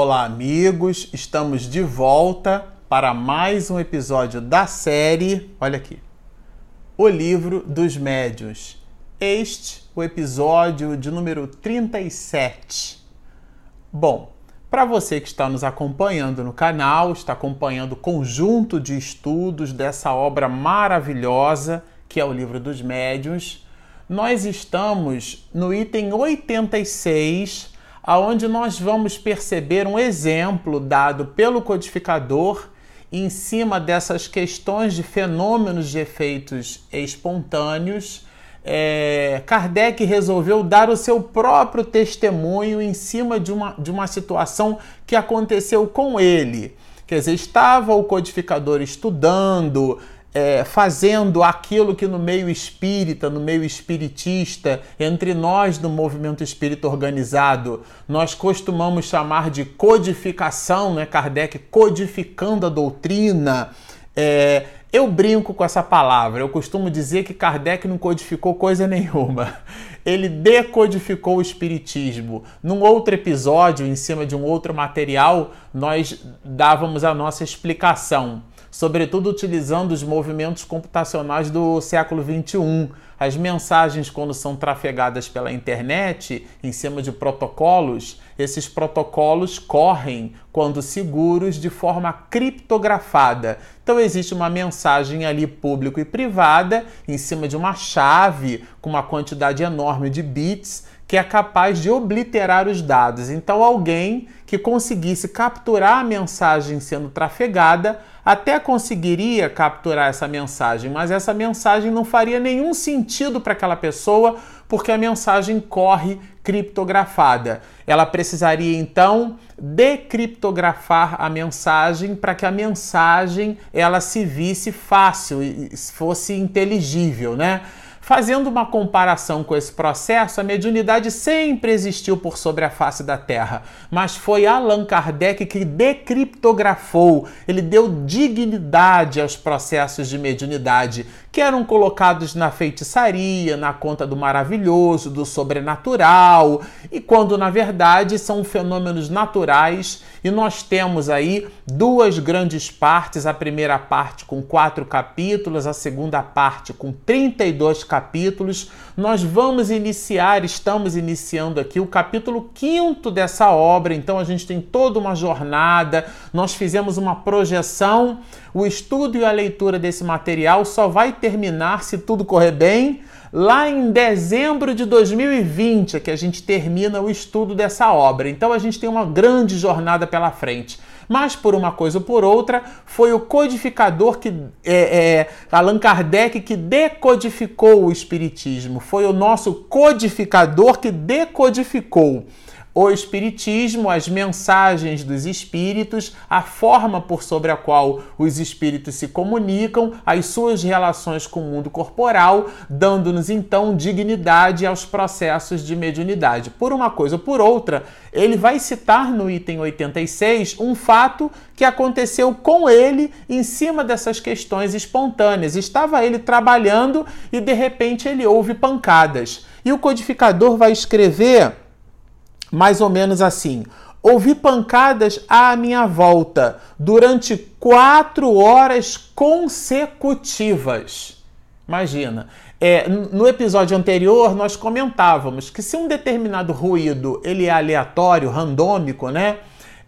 Olá, amigos! Estamos de volta para mais um episódio da série. Olha aqui. O livro dos médios. Este o episódio de número 37. Bom, para você que está nos acompanhando no canal, está acompanhando o conjunto de estudos dessa obra maravilhosa que é o livro dos médios, nós estamos no item 86 aonde nós vamos perceber um exemplo dado pelo codificador em cima dessas questões de fenômenos de efeitos espontâneos. É, Kardec resolveu dar o seu próprio testemunho em cima de uma, de uma situação que aconteceu com ele. Quer dizer, estava o codificador estudando, é, fazendo aquilo que no meio espírita, no meio espiritista, entre nós do movimento espírita organizado, nós costumamos chamar de codificação, né? Kardec codificando a doutrina. É, eu brinco com essa palavra, eu costumo dizer que Kardec não codificou coisa nenhuma. Ele decodificou o Espiritismo. Num outro episódio, em cima de um outro material, nós dávamos a nossa explicação sobretudo utilizando os movimentos computacionais do século XXI. As mensagens, quando são trafegadas pela internet, em cima de protocolos, esses protocolos correm, quando seguros, de forma criptografada. Então, existe uma mensagem ali público e privada, em cima de uma chave com uma quantidade enorme de bits que é capaz de obliterar os dados. Então, alguém que conseguisse capturar a mensagem sendo trafegada até conseguiria capturar essa mensagem, mas essa mensagem não faria nenhum sentido para aquela pessoa porque a mensagem corre criptografada. Ela precisaria então decriptografar a mensagem para que a mensagem ela se visse fácil e fosse inteligível, né? Fazendo uma comparação com esse processo, a mediunidade sempre existiu por sobre a face da Terra, mas foi Allan Kardec que decriptografou, ele deu dignidade aos processos de mediunidade, que eram colocados na feitiçaria, na conta do maravilhoso, do sobrenatural, e quando na verdade são fenômenos naturais, e nós temos aí duas grandes partes, a primeira parte com quatro capítulos, a segunda parte com 32 capítulos capítulos. Nós vamos iniciar, estamos iniciando aqui o capítulo quinto dessa obra, então a gente tem toda uma jornada, nós fizemos uma projeção. O estudo e a leitura desse material só vai terminar, se tudo correr bem, lá em dezembro de 2020, é que a gente termina o estudo dessa obra. Então a gente tem uma grande jornada pela frente mas por uma coisa ou por outra, foi o codificador que é, é, Allan Kardec que decodificou o Espiritismo, foi o nosso codificador que decodificou o Espiritismo, as mensagens dos espíritos, a forma por sobre a qual os espíritos se comunicam, as suas relações com o mundo corporal, dando-nos então dignidade aos processos de mediunidade. Por uma coisa ou por outra, ele vai citar no item 86 um fato que aconteceu com ele em cima dessas questões espontâneas. Estava ele trabalhando e de repente ele ouve pancadas. E o codificador vai escrever mais ou menos assim. Ouvi pancadas à minha volta durante quatro horas consecutivas. Imagina. É, no episódio anterior nós comentávamos que se um determinado ruído ele é aleatório, randômico, né?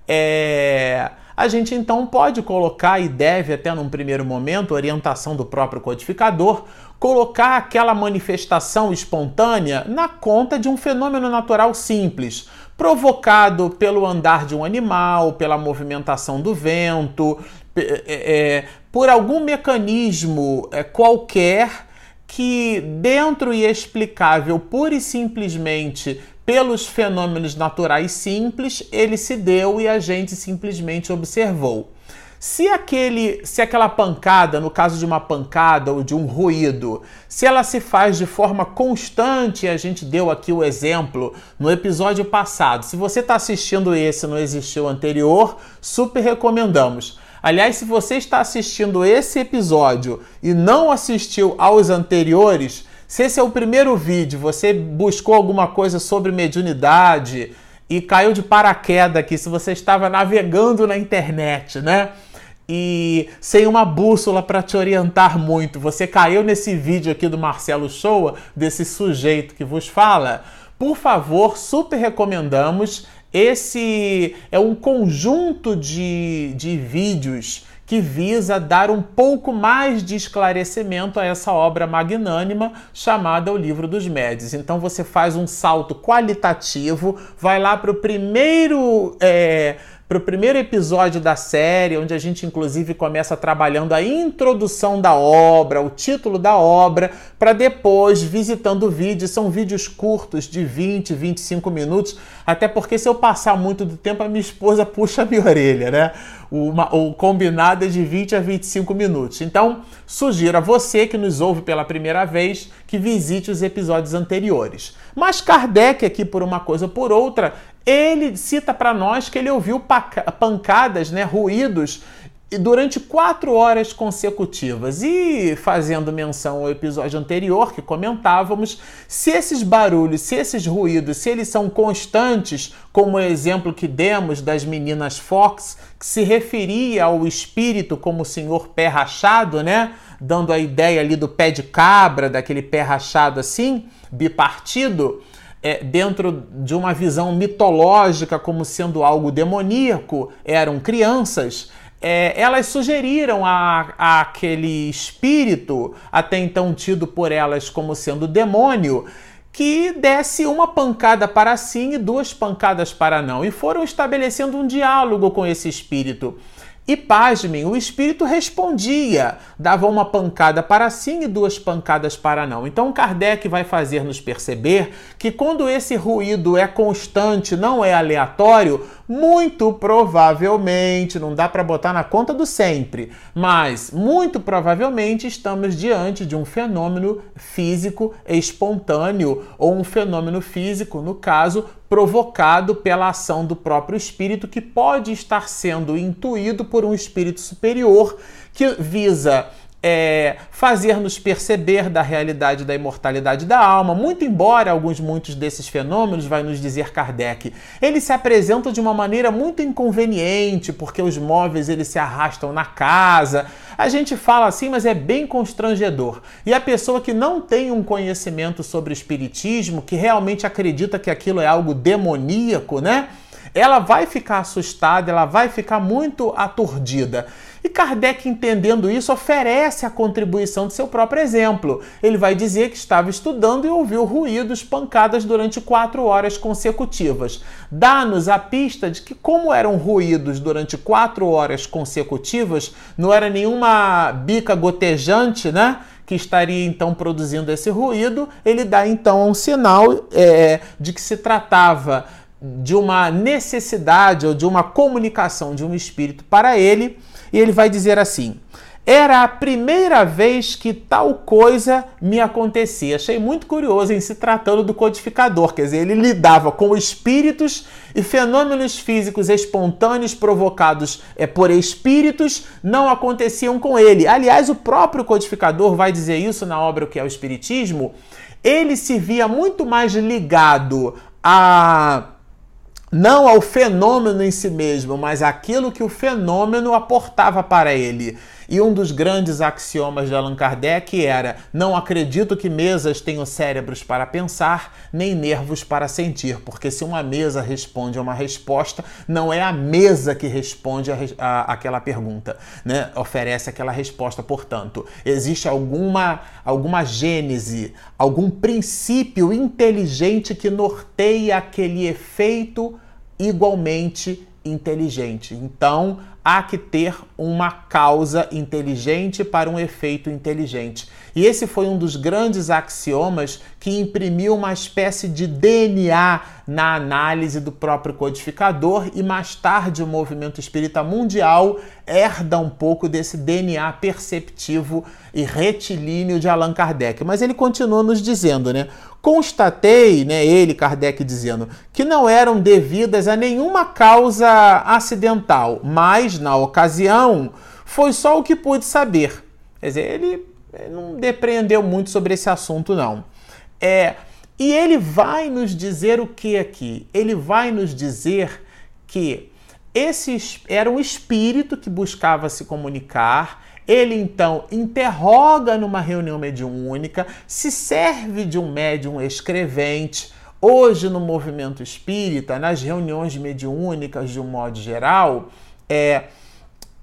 É, a gente então pode colocar e deve até num primeiro momento, orientação do próprio codificador, colocar aquela manifestação espontânea na conta de um fenômeno natural simples, provocado pelo andar de um animal, pela movimentação do vento, é, é, por algum mecanismo é, qualquer que, dentro e explicável pura e simplesmente pelos fenômenos naturais simples, ele se deu e a gente simplesmente observou. Se aquele, se aquela pancada, no caso de uma pancada ou de um ruído, se ela se faz de forma constante, a gente deu aqui o exemplo no episódio passado. Se você está assistindo esse, não existiu anterior, super recomendamos. Aliás, se você está assistindo esse episódio e não assistiu aos anteriores, se esse é o primeiro vídeo, você buscou alguma coisa sobre mediunidade, e caiu de paraquedas aqui, se você estava navegando na internet, né? E sem uma bússola para te orientar muito, você caiu nesse vídeo aqui do Marcelo Shoa, desse sujeito que vos fala, por favor, super recomendamos. Esse é um conjunto de, de vídeos que visa dar um pouco mais de esclarecimento a essa obra magnânima chamada O Livro dos Médios. Então você faz um salto qualitativo, vai lá para o primeiro. É, para o primeiro episódio da série, onde a gente inclusive começa trabalhando a introdução da obra, o título da obra, para depois, visitando vídeos, são vídeos curtos de 20, 25 minutos, até porque se eu passar muito do tempo, a minha esposa puxa a minha orelha, né? Uma, o combinado é de 20 a 25 minutos. Então, sugiro a você que nos ouve pela primeira vez que visite os episódios anteriores. Mas Kardec, aqui por uma coisa ou por outra, ele cita para nós que ele ouviu pancadas, né, ruídos durante quatro horas consecutivas. E fazendo menção ao episódio anterior que comentávamos, se esses barulhos, se esses ruídos, se eles são constantes, como o exemplo que demos das meninas Fox, que se referia ao espírito como o senhor pé rachado, né? Dando a ideia ali do pé de cabra, daquele pé rachado assim, bipartido é, dentro de uma visão mitológica como sendo algo demoníaco, eram crianças, é, elas sugeriram a, a, aquele espírito, até então tido por elas como sendo demônio, que desse uma pancada para sim e duas pancadas para não, e foram estabelecendo um diálogo com esse espírito. E pasmem, o espírito respondia, dava uma pancada para sim e duas pancadas para não. Então Kardec vai fazer nos perceber que quando esse ruído é constante, não é aleatório, muito provavelmente, não dá para botar na conta do sempre, mas muito provavelmente estamos diante de um fenômeno físico espontâneo ou um fenômeno físico, no caso, provocado pela ação do próprio espírito que pode estar sendo intuído por um espírito superior que visa é, fazer-nos perceber da realidade da imortalidade da alma, muito embora alguns muitos desses fenômenos, vai nos dizer Kardec, eles se apresentam de uma maneira muito inconveniente, porque os móveis eles se arrastam na casa. A gente fala assim, mas é bem constrangedor. E a pessoa que não tem um conhecimento sobre o espiritismo, que realmente acredita que aquilo é algo demoníaco, né? Ela vai ficar assustada, ela vai ficar muito aturdida. E Kardec, entendendo isso, oferece a contribuição de seu próprio exemplo. Ele vai dizer que estava estudando e ouviu ruídos, pancadas durante quatro horas consecutivas. Dá-nos a pista de que, como eram ruídos durante quatro horas consecutivas, não era nenhuma bica gotejante, né? que estaria então produzindo esse ruído, ele dá então um sinal é, de que se tratava de uma necessidade ou de uma comunicação de um espírito para ele e ele vai dizer assim: era a primeira vez que tal coisa me acontecia. Achei muito curioso em se tratando do codificador, quer dizer, ele lidava com espíritos e fenômenos físicos espontâneos provocados é, por espíritos não aconteciam com ele. Aliás, o próprio codificador vai dizer isso na obra que é o Espiritismo. Ele se via muito mais ligado a não ao fenômeno em si mesmo, mas aquilo que o fenômeno aportava para ele. E um dos grandes axiomas de Allan Kardec era: não acredito que mesas tenham cérebros para pensar, nem nervos para sentir, porque se uma mesa responde a uma resposta, não é a mesa que responde a, a, aquela pergunta, né? oferece aquela resposta. Portanto, existe alguma, alguma gênese, algum princípio inteligente que norteia aquele efeito igualmente inteligente. Então, há que ter uma causa inteligente para um efeito inteligente. E esse foi um dos grandes axiomas que imprimiu uma espécie de DNA na análise do próprio codificador e mais tarde o movimento espírita mundial herda um pouco desse DNA perceptivo e retilíneo de Allan Kardec. Mas ele continua nos dizendo, né? Constatei, né, ele, Kardec, dizendo, que não eram devidas a nenhuma causa acidental, mas, na ocasião, foi só o que pude saber. Quer dizer, ele não depreendeu muito sobre esse assunto, não. É, E ele vai nos dizer o que aqui? Ele vai nos dizer que esse era um espírito que buscava se comunicar. Ele então interroga numa reunião mediúnica, se serve de um médium escrevente. Hoje, no movimento espírita, nas reuniões mediúnicas de um modo geral, é,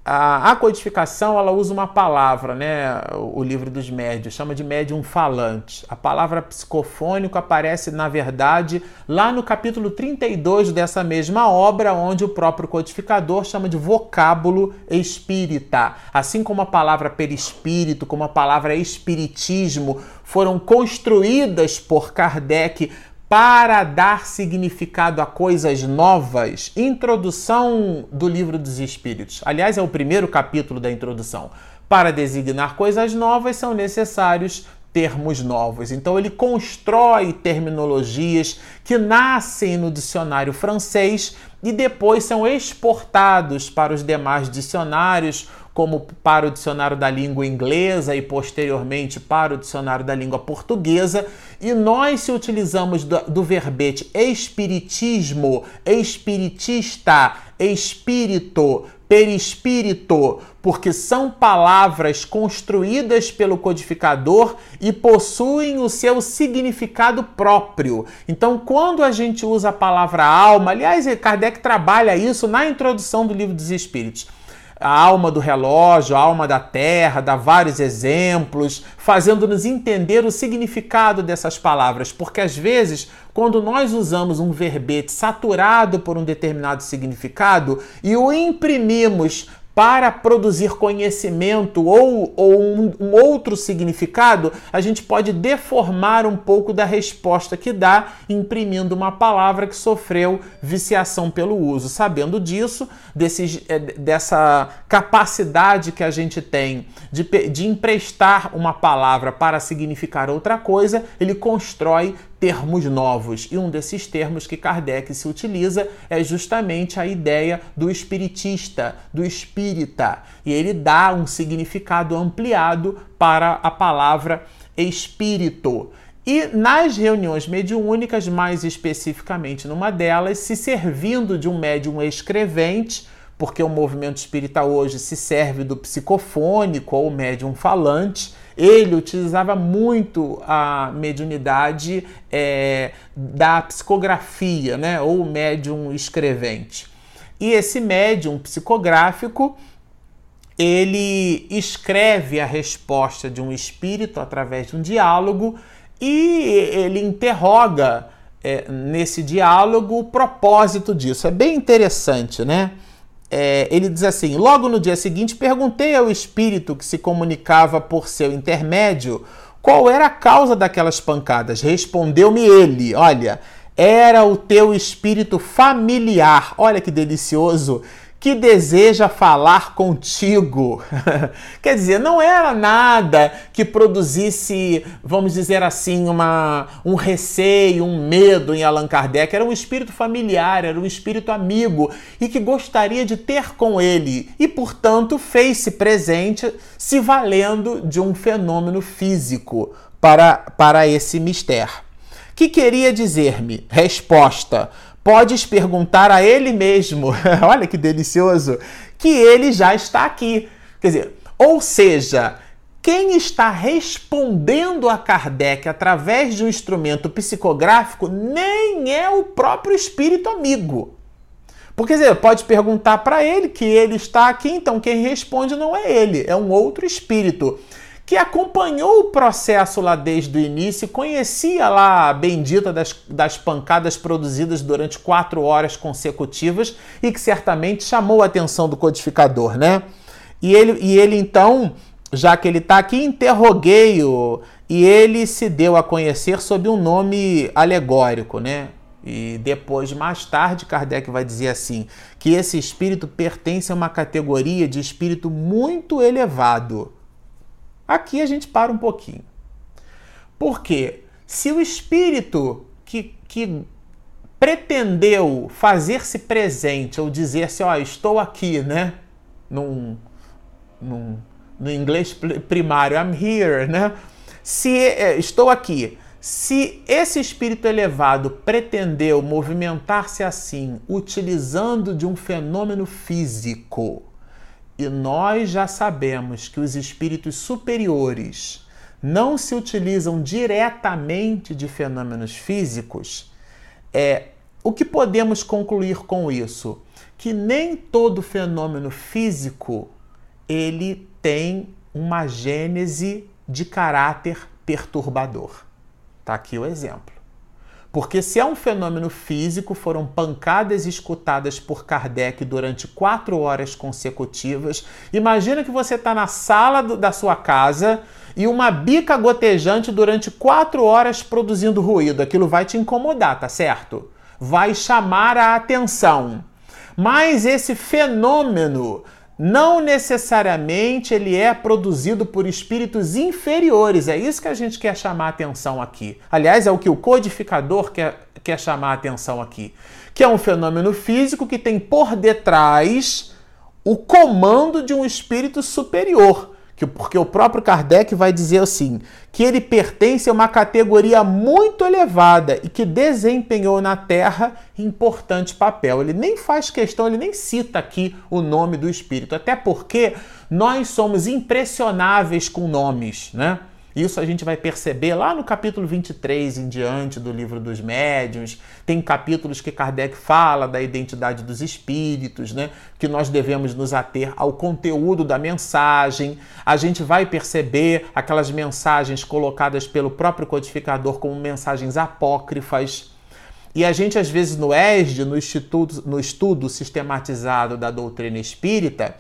a, a, codificação ela usa uma palavra, né? O, o livro dos médios chama de médium falante. A palavra psicofônico aparece, na verdade, lá no capítulo 32 dessa mesma obra, onde o próprio codificador chama de vocábulo espírita. Assim como a palavra perispírito, como a palavra espiritismo foram construídas por Kardec para dar significado a coisas novas. Introdução do Livro dos Espíritos. Aliás, é o primeiro capítulo da introdução. Para designar coisas novas são necessários termos novos. Então ele constrói terminologias que nascem no dicionário francês e depois são exportados para os demais dicionários como para o dicionário da língua inglesa e posteriormente para o dicionário da língua portuguesa, e nós se utilizamos do, do verbete espiritismo, espiritista, espírito, perispírito, porque são palavras construídas pelo codificador e possuem o seu significado próprio. Então, quando a gente usa a palavra alma, aliás, Kardec trabalha isso na introdução do livro dos Espíritos a alma do relógio, a alma da terra, dá vários exemplos, fazendo-nos entender o significado dessas palavras, porque às vezes, quando nós usamos um verbete saturado por um determinado significado e o imprimimos para produzir conhecimento ou, ou um, um, outro significado, a gente pode deformar um pouco da resposta que dá, imprimindo uma palavra que sofreu viciação pelo uso. Sabendo disso, desse, é, dessa capacidade que a gente tem de, de emprestar uma palavra para significar outra coisa, ele constrói termos novos. E um desses termos que Kardec se utiliza é justamente a ideia do espiritista, do espírita. E ele dá um significado ampliado para a palavra espírito. E nas reuniões mediúnicas, mais especificamente numa delas, se servindo de um médium escrevente, porque o movimento espírita hoje se serve do psicofônico ou médium falante, ele utilizava muito a mediunidade é, da psicografia, né, ou médium escrevente. E esse médium psicográfico ele escreve a resposta de um espírito através de um diálogo e ele interroga é, nesse diálogo o propósito disso. É bem interessante, né? É, ele diz assim: Logo no dia seguinte, perguntei ao espírito que se comunicava por seu intermédio qual era a causa daquelas pancadas. Respondeu-me ele: Olha, era o teu espírito familiar. Olha que delicioso que deseja falar contigo. Quer dizer, não era nada que produzisse, vamos dizer assim, uma, um receio, um medo em Allan Kardec. Era um espírito familiar, era um espírito amigo e que gostaria de ter com ele e, portanto, fez-se presente, se valendo de um fenômeno físico para, para esse mistério. Que queria dizer-me? Resposta podes perguntar a ele mesmo, olha que delicioso, que ele já está aqui. Quer dizer, ou seja, quem está respondendo a Kardec através de um instrumento psicográfico nem é o próprio espírito amigo. Porque quer dizer, pode perguntar para ele que ele está aqui, então quem responde não é ele, é um outro espírito que acompanhou o processo lá desde o início, conhecia lá a bendita das, das pancadas produzidas durante quatro horas consecutivas e que certamente chamou a atenção do codificador, né? E ele, e ele então, já que ele está aqui, interroguei-o e ele se deu a conhecer sob um nome alegórico, né? E depois, mais tarde, Kardec vai dizer assim: que esse espírito pertence a uma categoria de espírito muito elevado Aqui a gente para um pouquinho. Porque se o espírito que, que pretendeu fazer-se presente ou dizer-se, ó, oh, estou aqui, né? Num, num, no inglês primário, I'm here, né? Se é, estou aqui. Se esse espírito elevado pretendeu movimentar-se assim, utilizando de um fenômeno físico, e nós já sabemos que os espíritos superiores não se utilizam diretamente de fenômenos físicos, é o que podemos concluir com isso? Que nem todo fenômeno físico ele tem uma gênese de caráter perturbador. Tá aqui o exemplo. Porque se é um fenômeno físico, foram pancadas escutadas por Kardec durante quatro horas consecutivas. Imagina que você está na sala do, da sua casa e uma bica gotejante durante quatro horas produzindo ruído. Aquilo vai te incomodar, tá certo? Vai chamar a atenção. Mas esse fenômeno não necessariamente ele é produzido por espíritos inferiores. É isso que a gente quer chamar a atenção aqui. Aliás, é o que o codificador quer, quer chamar a atenção aqui. Que é um fenômeno físico que tem por detrás o comando de um espírito superior que, porque o próprio Kardec vai dizer assim, que ele pertence a uma categoria muito elevada e que desempenhou na Terra importante papel. Ele nem faz questão, ele nem cita aqui o nome do espírito, até porque nós somos impressionáveis com nomes, né? Isso a gente vai perceber lá no capítulo 23 em diante do livro dos médiuns. Tem capítulos que Kardec fala da identidade dos espíritos, né? Que nós devemos nos ater ao conteúdo da mensagem. A gente vai perceber aquelas mensagens colocadas pelo próprio codificador como mensagens apócrifas. E a gente, às vezes, no ESD, no, Instituto, no estudo sistematizado da doutrina espírita,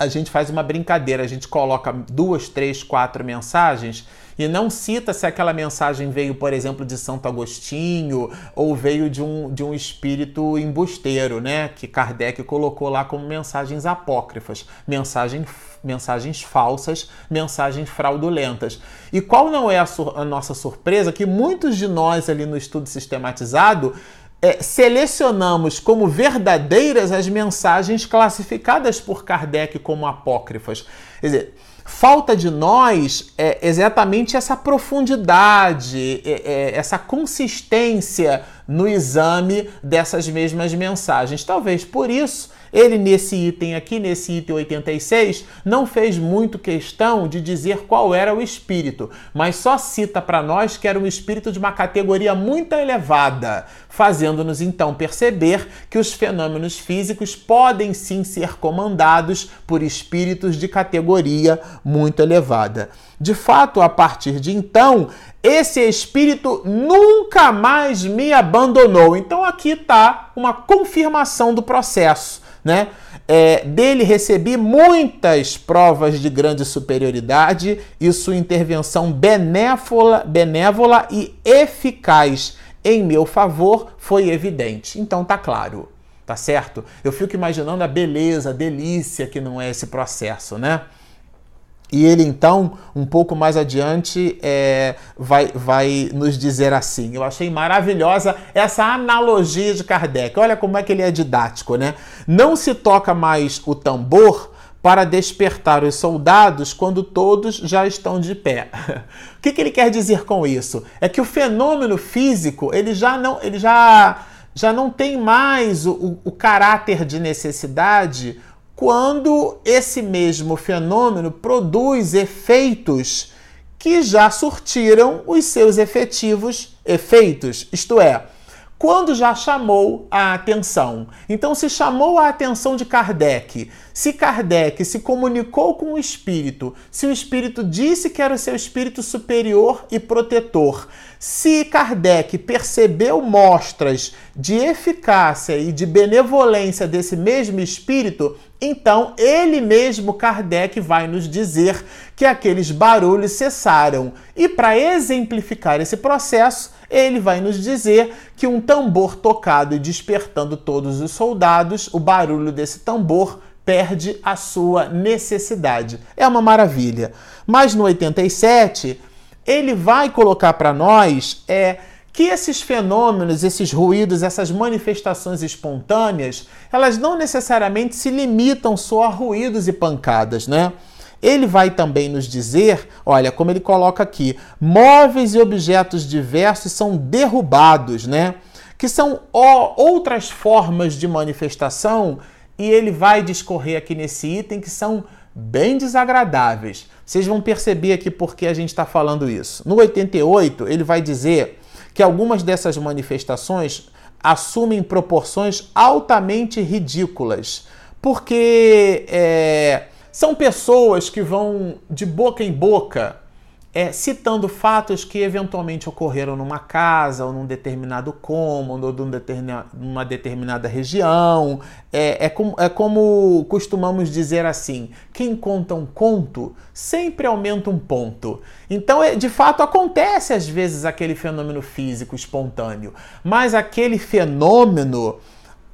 a gente faz uma brincadeira, a gente coloca duas, três, quatro mensagens e não cita se aquela mensagem veio, por exemplo, de Santo Agostinho ou veio de um, de um espírito embusteiro, né? Que Kardec colocou lá como mensagens apócrifas, mensagem, mensagens falsas, mensagens fraudulentas. E qual não é a, a nossa surpresa? Que muitos de nós ali no estudo sistematizado é, selecionamos como verdadeiras as mensagens classificadas por Kardec como apócrifas. Quer dizer, falta de nós é exatamente essa profundidade, é, é, essa consistência no exame dessas mesmas mensagens. Talvez por isso ele, nesse item aqui, nesse item 86, não fez muito questão de dizer qual era o espírito, mas só cita para nós que era um espírito de uma categoria muito elevada, fazendo-nos então perceber que os fenômenos físicos podem sim ser comandados por espíritos de categoria muito elevada. De fato, a partir de então, esse espírito nunca mais me abandonou. Então aqui está uma confirmação do processo né? É, dele recebi muitas provas de grande superioridade e sua intervenção benévola, benévola e eficaz em meu favor foi evidente. Então tá claro, tá certo? Eu fico imaginando a beleza, a delícia que não é esse processo, né? E ele então, um pouco mais adiante, é, vai, vai nos dizer assim. Eu achei maravilhosa essa analogia de Kardec. Olha como é que ele é didático, né? Não se toca mais o tambor para despertar os soldados quando todos já estão de pé. o que, que ele quer dizer com isso? É que o fenômeno físico ele já não, ele já, já não tem mais o, o, o caráter de necessidade quando esse mesmo fenômeno produz efeitos que já surtiram os seus efetivos efeitos, isto é, quando já chamou a atenção. Então, se chamou a atenção de Kardec, se Kardec se comunicou com o espírito, se o espírito disse que era o seu espírito superior e protetor, se Kardec percebeu mostras de eficácia e de benevolência desse mesmo espírito, então ele mesmo, Kardec, vai nos dizer que aqueles barulhos cessaram. E para exemplificar esse processo, ele vai nos dizer que um tambor tocado e despertando todos os soldados, o barulho desse tambor perde a sua necessidade. É uma maravilha. Mas no 87, ele vai colocar para nós é que esses fenômenos, esses ruídos, essas manifestações espontâneas, elas não necessariamente se limitam só a ruídos e pancadas, né? Ele vai também nos dizer, olha, como ele coloca aqui, móveis e objetos diversos são derrubados, né? Que são outras formas de manifestação, e ele vai discorrer aqui nesse item que são bem desagradáveis. Vocês vão perceber aqui por que a gente está falando isso. No 88, ele vai dizer que algumas dessas manifestações assumem proporções altamente ridículas, porque é, são pessoas que vão de boca em boca é, citando fatos que eventualmente ocorreram numa casa ou num determinado cômodo ou numa determinada região. É, é, com, é como costumamos dizer assim: quem conta um conto sempre aumenta um ponto. Então, é, de fato, acontece às vezes aquele fenômeno físico espontâneo, mas aquele fenômeno.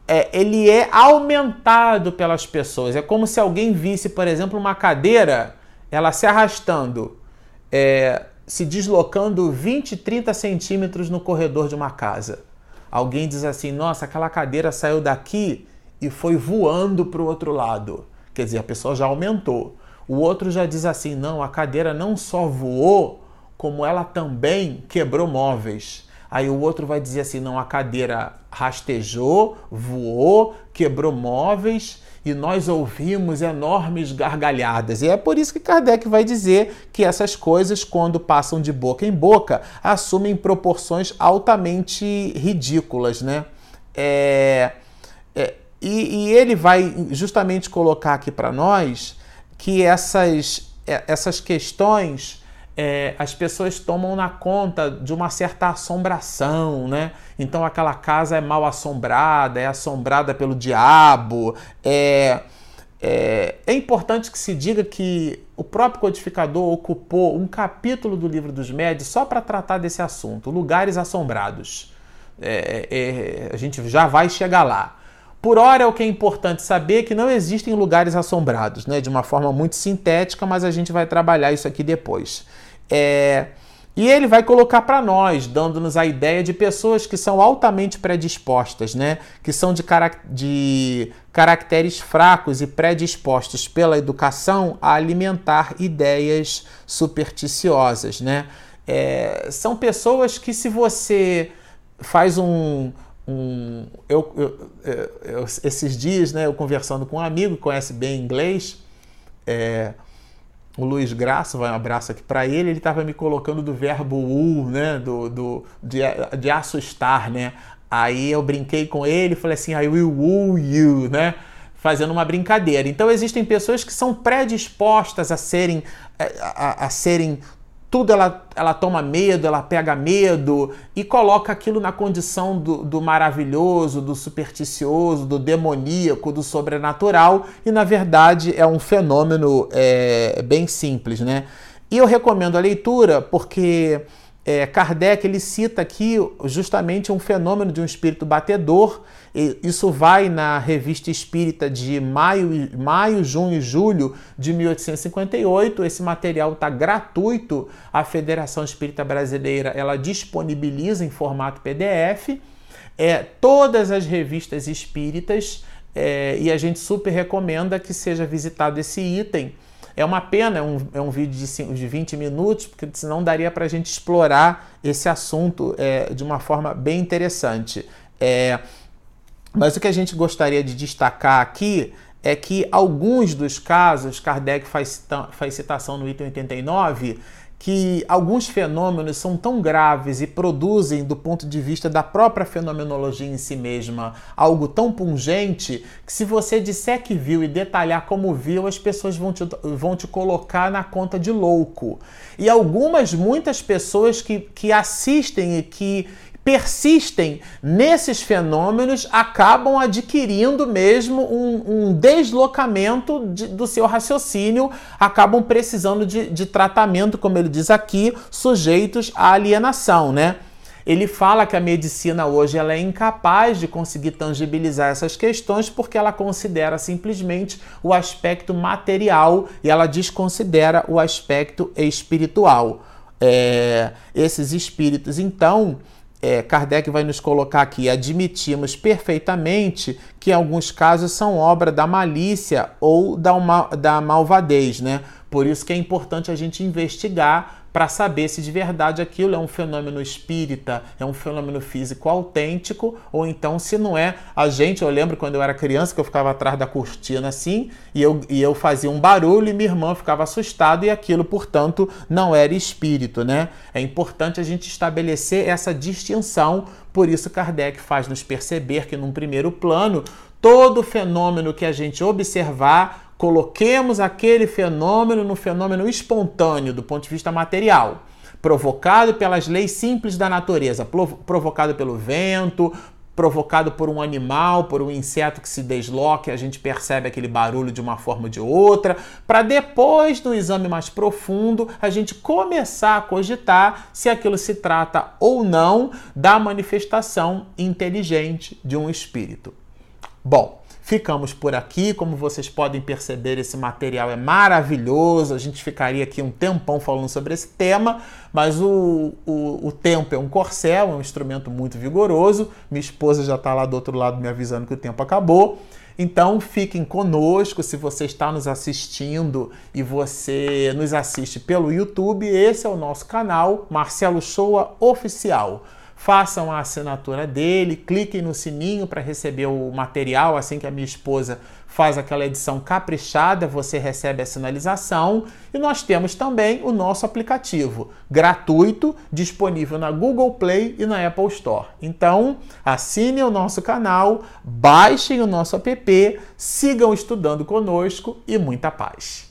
É, ele é aumentado pelas pessoas. É como se alguém visse, por exemplo, uma cadeira ela se arrastando é, se deslocando 20, 30 centímetros no corredor de uma casa. Alguém diz assim: nossa, aquela cadeira saiu daqui e foi voando para o outro lado. Quer dizer, a pessoa já aumentou. O outro já diz assim: não, a cadeira não só voou, como ela também quebrou móveis. Aí o outro vai dizer assim: não, a cadeira rastejou, voou, quebrou móveis e nós ouvimos enormes gargalhadas. E é por isso que Kardec vai dizer que essas coisas, quando passam de boca em boca, assumem proporções altamente ridículas, né? É, é, e, e ele vai justamente colocar aqui para nós que essas, é, essas questões é, as pessoas tomam na conta de uma certa assombração, né? Então aquela casa é mal assombrada, é assombrada pelo diabo. É, é, é, importante que se diga que o próprio codificador ocupou um capítulo do livro dos médios só para tratar desse assunto, lugares assombrados. É, é, a gente já vai chegar lá. Por hora, o que é importante saber é que não existem lugares assombrados, né? de uma forma muito sintética, mas a gente vai trabalhar isso aqui depois. É, e ele vai colocar para nós, dando-nos a ideia de pessoas que são altamente predispostas, né? que são de, carac de caracteres fracos e predispostos pela educação a alimentar ideias supersticiosas. Né? É, são pessoas que, se você faz um. um eu, eu, eu, esses dias, né, eu conversando com um amigo que conhece bem inglês, é, o Luiz Graça, vai um abraço aqui para ele, ele estava me colocando do verbo u, né, do, do, de, de assustar, né, aí eu brinquei com ele, falei assim, I will woo you, né, fazendo uma brincadeira. Então existem pessoas que são predispostas a serem, a, a, a serem tudo ela, ela toma medo, ela pega medo e coloca aquilo na condição do, do maravilhoso, do supersticioso, do demoníaco, do sobrenatural, e na verdade é um fenômeno é, bem simples, né? E eu recomendo a leitura porque é, Kardec ele cita aqui justamente um fenômeno de um espírito batedor isso vai na Revista Espírita de maio, maio, junho e julho de 1858. Esse material está gratuito. A Federação Espírita Brasileira ela disponibiliza em formato PDF. É, todas as revistas espíritas é, e a gente super recomenda que seja visitado esse item. É uma pena, é um, é um vídeo de, de 20 minutos, porque senão daria para a gente explorar esse assunto é, de uma forma bem interessante. É, mas o que a gente gostaria de destacar aqui é que alguns dos casos, Kardec faz, faz citação no item 89, que alguns fenômenos são tão graves e produzem, do ponto de vista da própria fenomenologia em si mesma, algo tão pungente que, se você disser que viu e detalhar como viu, as pessoas vão te, vão te colocar na conta de louco. E algumas, muitas pessoas que, que assistem e que persistem nesses fenômenos acabam adquirindo mesmo um, um deslocamento de, do seu raciocínio, acabam precisando de, de tratamento, como ele diz aqui, sujeitos à alienação, né? Ele fala que a medicina hoje ela é incapaz de conseguir tangibilizar essas questões porque ela considera simplesmente o aspecto material e ela desconsidera o aspecto espiritual. É, esses espíritos, então, é, Kardec vai nos colocar aqui: admitimos perfeitamente que em alguns casos são obra da malícia ou da, da malvadez, né? Por isso que é importante a gente investigar para saber se de verdade aquilo é um fenômeno espírita, é um fenômeno físico autêntico, ou então se não é. A gente, eu lembro quando eu era criança que eu ficava atrás da cortina assim, e eu, e eu fazia um barulho e minha irmã ficava assustada, e aquilo, portanto, não era espírito, né? É importante a gente estabelecer essa distinção, por isso Kardec faz nos perceber que, num primeiro plano, todo fenômeno que a gente observar coloquemos aquele fenômeno no fenômeno espontâneo do ponto de vista material, provocado pelas leis simples da natureza, provocado pelo vento, provocado por um animal, por um inseto que se desloca, a gente percebe aquele barulho de uma forma ou de outra, para depois do exame mais profundo a gente começar a cogitar se aquilo se trata ou não da manifestação inteligente de um espírito. Bom, Ficamos por aqui. Como vocês podem perceber, esse material é maravilhoso. A gente ficaria aqui um tempão falando sobre esse tema, mas o, o, o tempo é um corcel, é um instrumento muito vigoroso. Minha esposa já está lá do outro lado me avisando que o tempo acabou. Então fiquem conosco. Se você está nos assistindo e você nos assiste pelo YouTube, esse é o nosso canal, Marcelo Shoa Oficial façam a assinatura dele, cliquem no sininho para receber o material assim que a minha esposa faz aquela edição caprichada, você recebe a sinalização. E nós temos também o nosso aplicativo gratuito, disponível na Google Play e na Apple Store. Então, assinem o nosso canal, baixem o nosso app, sigam estudando conosco e muita paz.